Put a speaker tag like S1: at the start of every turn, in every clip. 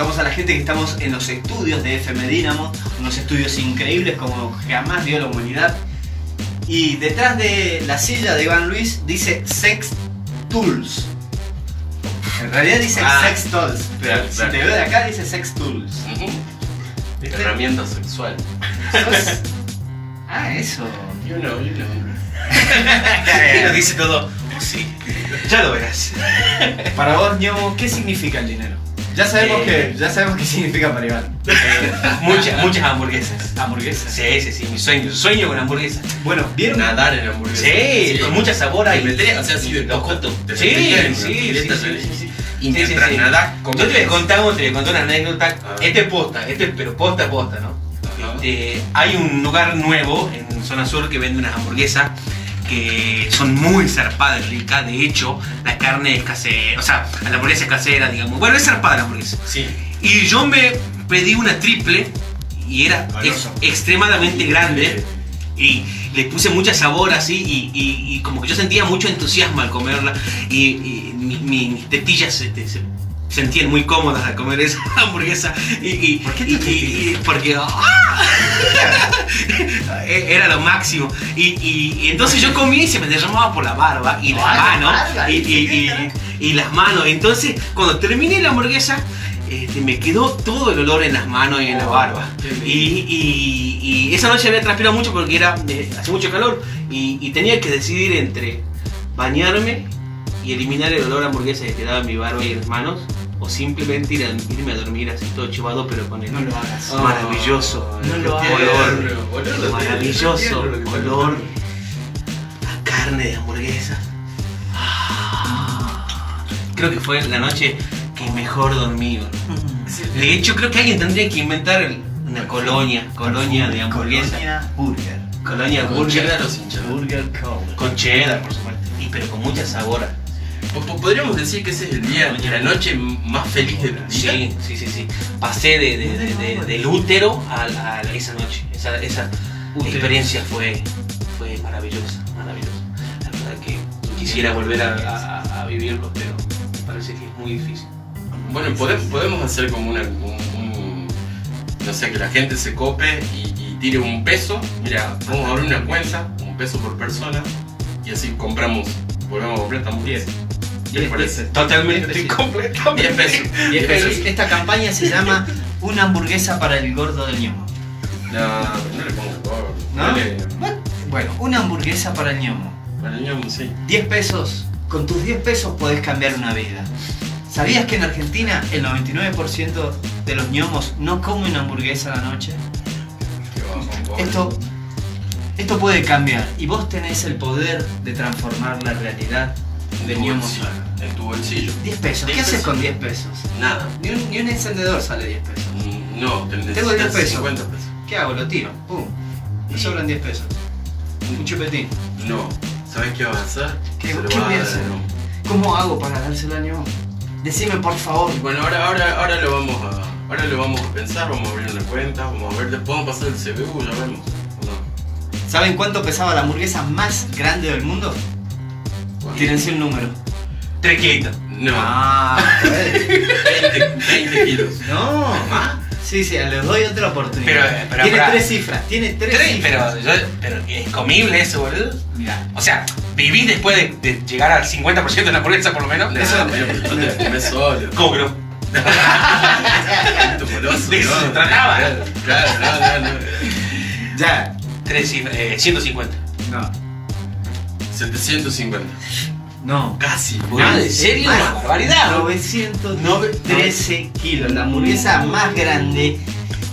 S1: contamos a la gente que estamos en los estudios de FM Dynamo, unos estudios increíbles como jamás vio la humanidad. Y detrás de la silla de Iván Luis dice Sex Tools. En realidad dice
S2: Ah,
S1: Sex Tools, pero
S2: claro,
S1: si
S2: claro.
S1: te veo de acá dice Sex Tools. ¿Viste?
S2: Herramienta sexual.
S1: Sos- Ah, eso.
S2: You know, you know.
S3: Y nos dice todo. "Oh, sí, ya lo verás.
S1: Para vos, ñomo, ¿qué significa el dinero? Ya sabemos
S3: Eh.
S1: que ya sabemos qué significa para Iván.
S3: Eh, muchas, muchas hamburguesas.
S1: Hamburguesas.
S3: Sí, sí, sí, mi sueño. Sueño con hamburguesas.
S1: Bueno, ¿vieron?
S2: Nadar en hamburguesa.
S3: Sí, con mucha sabor
S2: Te
S3: ahí.
S2: o sea, así de te
S3: Sí, sí, sí, sí, sí, sí.
S2: Y
S3: Sí, sí,
S2: mientras
S3: sí.
S2: nadás,
S3: Yo te voy a contar, te voy a contar una anécdota. Este es posta, este es pero posta posta, ¿no? Este, hay un lugar nuevo en zona sur que vende unas hamburguesas que son muy zarpadas, ricas. De hecho, la carne es casera, o sea, la hamburguesa es casera, digamos. Bueno, es zarpada la hamburguesa.
S2: Sí.
S3: Y yo me pedí una triple y era ex- extremadamente grande. Y le puse mucha sabor así y, y- y como que yo sentía mucho entusiasmo al comerla y, y mi- mi- mis tetillas se, te- se sentían muy cómodas al comer esa hamburguesa y, y-
S1: ¿Por qué tus
S3: y- y- porque ¡ah! era lo máximo. Y, entonces yo comí y se me derramaba por la barba y las manos y, las manos. Entonces cuando terminé la hamburguesa este, me quedó todo el olor en las manos y en la
S1: Oh,
S3: barba. y- y esa noche había transpirado mucho porque era eh, hace mucho calor y, y tenía que decidir entre bañarme y eliminar el olor a hamburguesa que quedaba en mi barba y en las manos o simplemente ir a- irme a dormir así todo chivado pero con el
S1: No lo hagas.
S3: Oh, maravilloso
S1: No lo hagas.
S3: olor maravilloso olor a carne de hamburguesa Ah, creo que fue la noche que mejor dormí ¿no? de hecho creo que alguien tendría que inventar el- una colonia colonia de hamburguesa
S1: Colonia Burger.
S3: colonia
S2: Con
S3: burger
S2: cheddar o sin cheddar.
S1: Burger Code.
S3: con cheddar por supuesto y pero con mucha sabor
S2: Podríamos decir que ese es el día, la noche más feliz de tu vida.
S3: Sí, sí, sí, sí. Pasé de, de- de- de- del útero a, la- a la- esa noche. Esa, esa experiencia fue, fue maravillosa, maravillosa. La verdad que quisiera volver a, a- a vivirlo, pero me parece que es muy difícil.
S2: Bueno, podemos, podemos hacer como una. un- no sé, que la gente se cope y, y tire un peso. Mira, vamos a abrir una cuenta, un peso por persona, y así compramos, volvemos a comprar estamos bien. ¿Qué les parece?
S3: Totalmente,
S1: pesos.
S3: completamente.
S2: 10 pesos.
S1: 10 pesos. Esta campaña se llama Una hamburguesa para el gordo del ñomo.
S2: No, no le pongo gordo.
S1: ¿No? Bueno, una hamburguesa para el ñomo.
S2: Para el ñomo, sí.
S1: 10 pesos. Con tus 10 pesos podés cambiar una vida. ¿Sabías que en Argentina el 99% de los ñomos no comen hamburguesa a la noche? Esto, esto puede cambiar y vos tenés el poder de transformar la realidad
S2: bolsillo. En tu bolsillo.
S1: 10 pesos. ¿Qué
S2: 10
S1: haces con 10 pesos?
S2: Nada.
S1: Ni un, ni un encendedor sale 10 pesos.
S2: Mm, No, te
S1: Tengo 10
S2: necesitas
S1: pesos.
S2: 50 pesos.
S1: ¿Qué hago? Lo tiro. Pum. Me sobran 10 pesos. Un chupetín.
S2: No. ¿Sabes qué vas a hacer?
S1: ¿Qué- qué voy a hacer? ¿Cómo hago para dárselo al ñomo? Decime por favor.
S2: Bueno, ahora, ahora, ahora lo vamos a. Ahora lo vamos a pensar, vamos a abrir una cuenta, vamos a ver, después vamos a pasar el CBU, ya vemos. ¿o no?
S1: ¿Saben cuánto pesaba la hamburguesa más grande del mundo? Tírense un número.
S3: Tres kilitos.
S2: No,
S1: Ah,
S2: 20, 20 kilos.
S1: no.
S2: ¿Más?
S1: Sí, sí, les doy otra oportunidad.
S3: Pero, pero,
S1: tiene tres cifras, tiene tres,
S3: Tres,
S1: cifras.
S3: pero, yo- pero es comible eso, boludo.
S1: Mirá.
S3: O sea, viví después de, de llegar al 50% de la hamburguesa por lo menos.
S2: No,
S1: Eso-
S2: pero no te comes solo.
S3: ¿Cómo que no?
S2: Tu goloso,
S3: De eso
S2: no.
S3: se trataba.
S2: Claro, claro, no, no, no.
S1: Ya.
S3: Tres cifras, eh, 150.
S1: No.
S2: 750.
S1: No.
S2: Casi.
S3: Ah, ¿en serio? Una barbaridad.
S1: 913 kilos, la hamburguesa más grande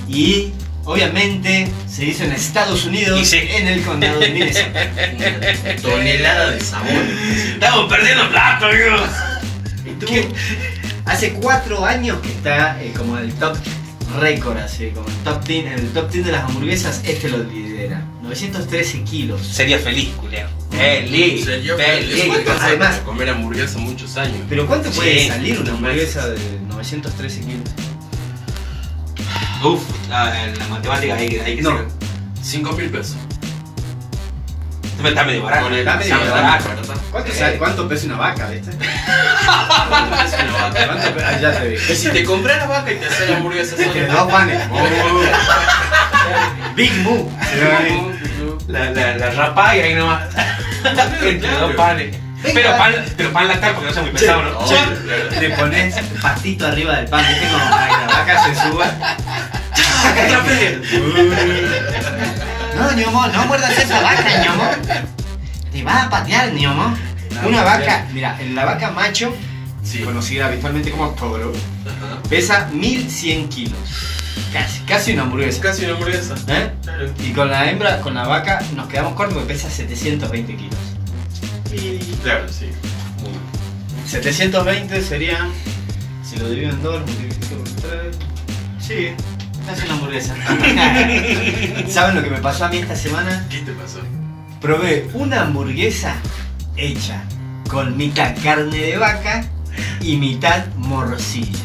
S1: y obviamente se hizo en Estados Unidos,
S3: Y sí.
S1: en el condado de Minnesota.
S2: Tonelada de sabor.
S3: Estamos perdiendo plata, amigos.
S1: Y hace cuatro años que está eh, como el top récord, así como el top 10, el top 10 de las hamburguesas, este lo lidera. 913 kilos.
S3: Sería feliz, culiao. Feliz.
S2: Serio,
S3: Feliz.
S1: Además-
S2: comer hamburguesa muchos años.
S1: Pero ¿cuánto puede
S3: Sí,
S1: salir una hamburguesa de 913 kilos?
S3: Uf, la, la matemática hay que, hay que
S1: No.
S3: ser.
S2: 5 mil pesos.
S3: Está medio barato.
S2: Con el-
S1: Está medio barato. ¿Cuánto, pesa una vaca, viste?
S2: Es una vaca.
S1: ¿Cuánto? Ah, ya te dije.
S2: si te compras la vaca y te haces la hamburguesa sola.
S1: Dos panes. Big Moo.
S3: La, la, la rapa y ahí nomás. Entre dos panes. Pero pan, pero pan lactal porque no sea muy pesado, ¿no?
S1: Le pones pastito arriba del pan, ¿viste? Como para que la vaca se suba. No, ñomo, no muerdas esa vaca, ñomo. Te vas a patear, ñomo. Una vaca, mira, la vaca macho,
S2: Sí.
S1: conocida habitualmente como toro,
S2: Ajá.
S1: pesa 1100 kilos. Casi, casi una hamburguesa.
S2: Casi una hamburguesa.
S1: ¿Eh?
S2: Claro.
S1: Y con la hembra, con la vaca, nos quedamos cortos porque pesa 720 kilos.
S2: Y claro, sí. Uno.
S1: 720 sería, si lo divido en dos, multiplico por tres. Sí, es una hamburguesa. ¿Saben lo que me pasó a mí esta semana?
S2: ¿Qué te pasó?
S1: Probé una hamburguesa hecha con mitad carne de vaca y mitad morcilla.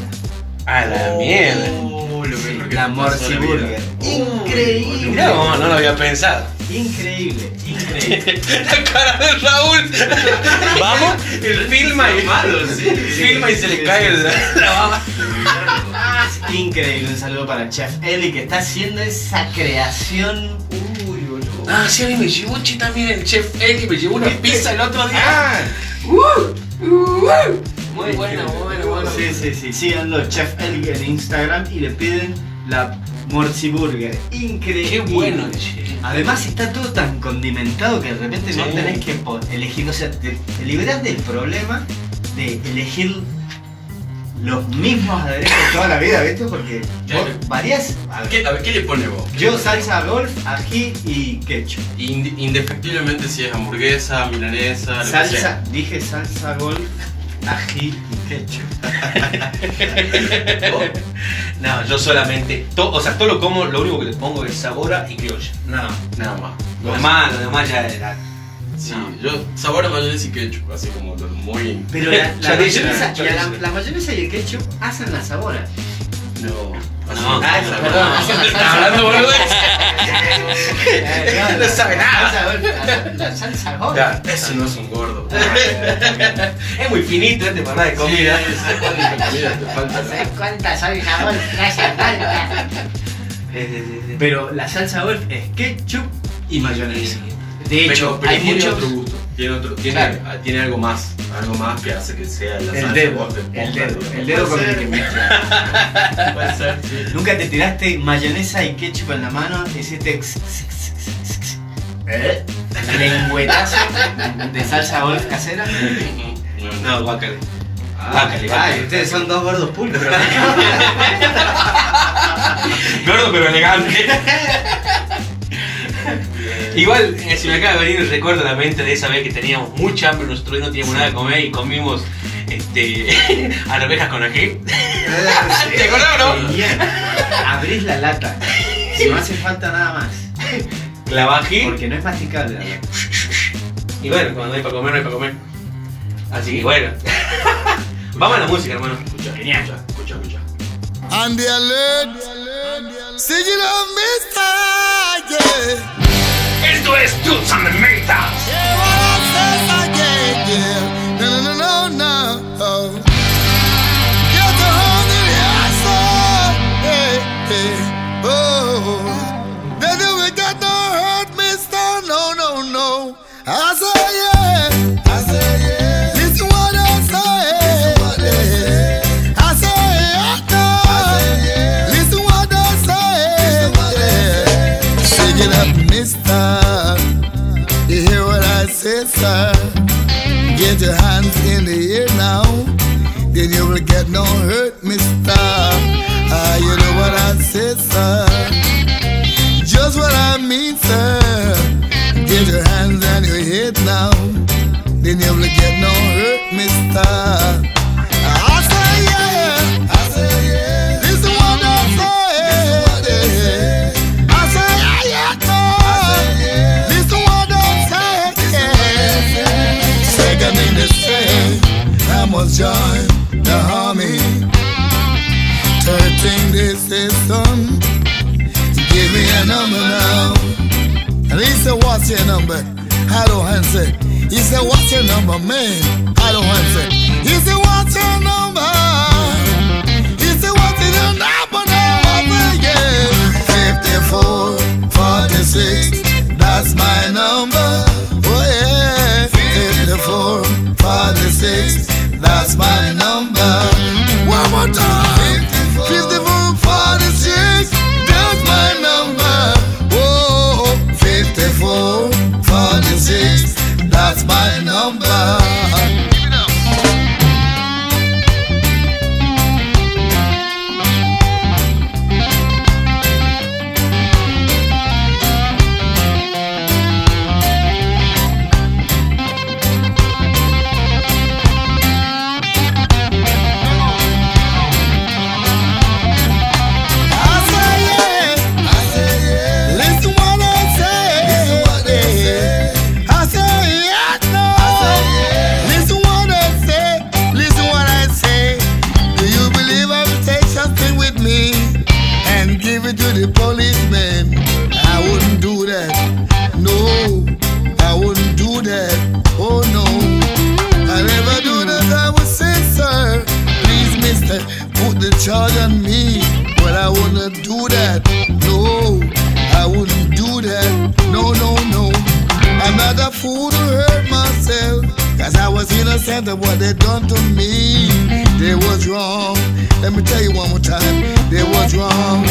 S3: A la mierda.
S2: Oh, lo que
S1: La
S2: vida.
S1: Increíble.
S3: Vos, no lo había pensado.
S1: Increíble, increíble.
S3: La cara de Raúl. Vamos, el filma y
S2: Malo, sí.
S3: filma y se le cae el- la baba.
S1: Increíble, un saludo para Chef Eli que está haciendo esa creación.
S2: Uy, boludo.
S3: Ah, sí, a mí me llevó che también el chef Eli, me llevó una pizza el otro día.
S1: Ah,
S3: Muy bueno, muy bueno, bueno.
S1: Sí, sí, sí. Síganlo, Chef Eli en Instagram y le piden la Morsi Burger. Increíble.
S3: Qué bueno, che.
S1: Además está todo tan condimentado que de repente no
S3: Sí.
S1: tenés que elegir, o sea, te, te liberás del problema de elegir los mismos aderezos toda la vida, ¿viste? Porque vos variás. a ver,
S2: ¿Qué, a ver, ¿qué le pone vos?
S1: Yo salsa golf, ají y ketchup.
S2: Ind- indefectiblemente si es hamburguesa, milanesa, lo que
S1: Salsa,
S2: sea.
S1: dije salsa golf, ají y ketchup.
S2: ¿Vos?
S3: No, yo solamente, to- o sea, todo lo como, lo único que le pongo es sabora y criolla. Nada más.
S2: Nada más.
S3: Lo demás, lo demás ya era.
S2: Sí, yo sabor a mayonesa y ketchup, así como muy...
S1: Pero la, la mayonesa, la, la mayonesa y el ketchup hacen la sabora.
S2: No.
S3: No.
S1: Perdón,
S2: no.
S3: Hablando boludez.
S1: Eh,
S3: No sabe nada.
S1: la, salsa golf.
S2: Ya, Eso no es un gordo.
S3: Es muy finito este para de comida.
S1: ¿Sabes cuánta falta?
S3: Sí, sí, sí, sí.
S1: Pero la salsa golf es ketchup y mayonesa. De hecho,
S2: pero, pero
S1: hay
S2: tiene
S1: muchos.
S2: otro gusto. Tiene, otro, tiene,
S1: Claro.
S2: tiene algo más. Algo más que hace que sea la
S1: El dedo,
S2: de
S1: el dedo, el dedo con el que mezcla.
S2: Puede ser, sí.
S1: Nunca te tiraste mayonesa y ketchup en la mano y hiciste ¿Eh? lengüetazo de salsa golf casera.
S2: No,
S3: guácale.
S1: Ah,
S3: bácale.
S1: ay, ustedes son dos gordos pulcros.
S3: Gordo pero elegante. Igual, eh, se me acaba de venir el recuerdo a la mente de esa vez que teníamos mucha hambre, nosotros no teníamos nada de comer y comimos este, arvejas con ají. ¿Te acordás, no?
S1: Abrís la lata. No hace falta nada más.
S3: Clava ají.
S1: Porque no es masticable. la.
S3: Y bueno, cuando no hay para comer, no hay para comer. Así que bueno. Vamos a la música, hermano.
S2: Escucha,
S1: Genial.
S2: escucha, escucha, escucha.
S4: On the alert, singing of Mr. Yeah.
S3: Esto es Tuts on the.
S4: Say, sir? Get your hands in the air now. Then you will get no hurt, mister. Ah, you know what I say, sir? Just what I mean, sir. Get your hands on your head now. Then you will get no hurt, mister. Idle Hand said, He said, What's your number, man? Idle Hand said, He said, What's your number? He said, What's your number now? Yeah, 54, 46, that's my number. Oh, yeah, 54, 46, that's my number. One more time, 54, 46. judging me, but I wouldn't do that. No, I wouldn't do that. No, no, no. I'm not a fool to hurt myself. Cause I was innocent of what they done to me. They was wrong. Let me tell you one more time. They was wrong.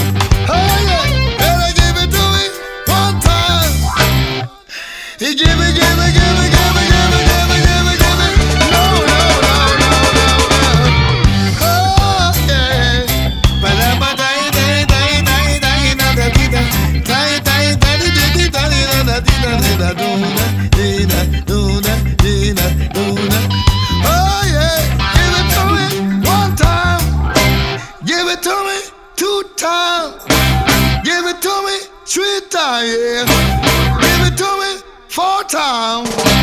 S4: time, yeah. Give it to me four times.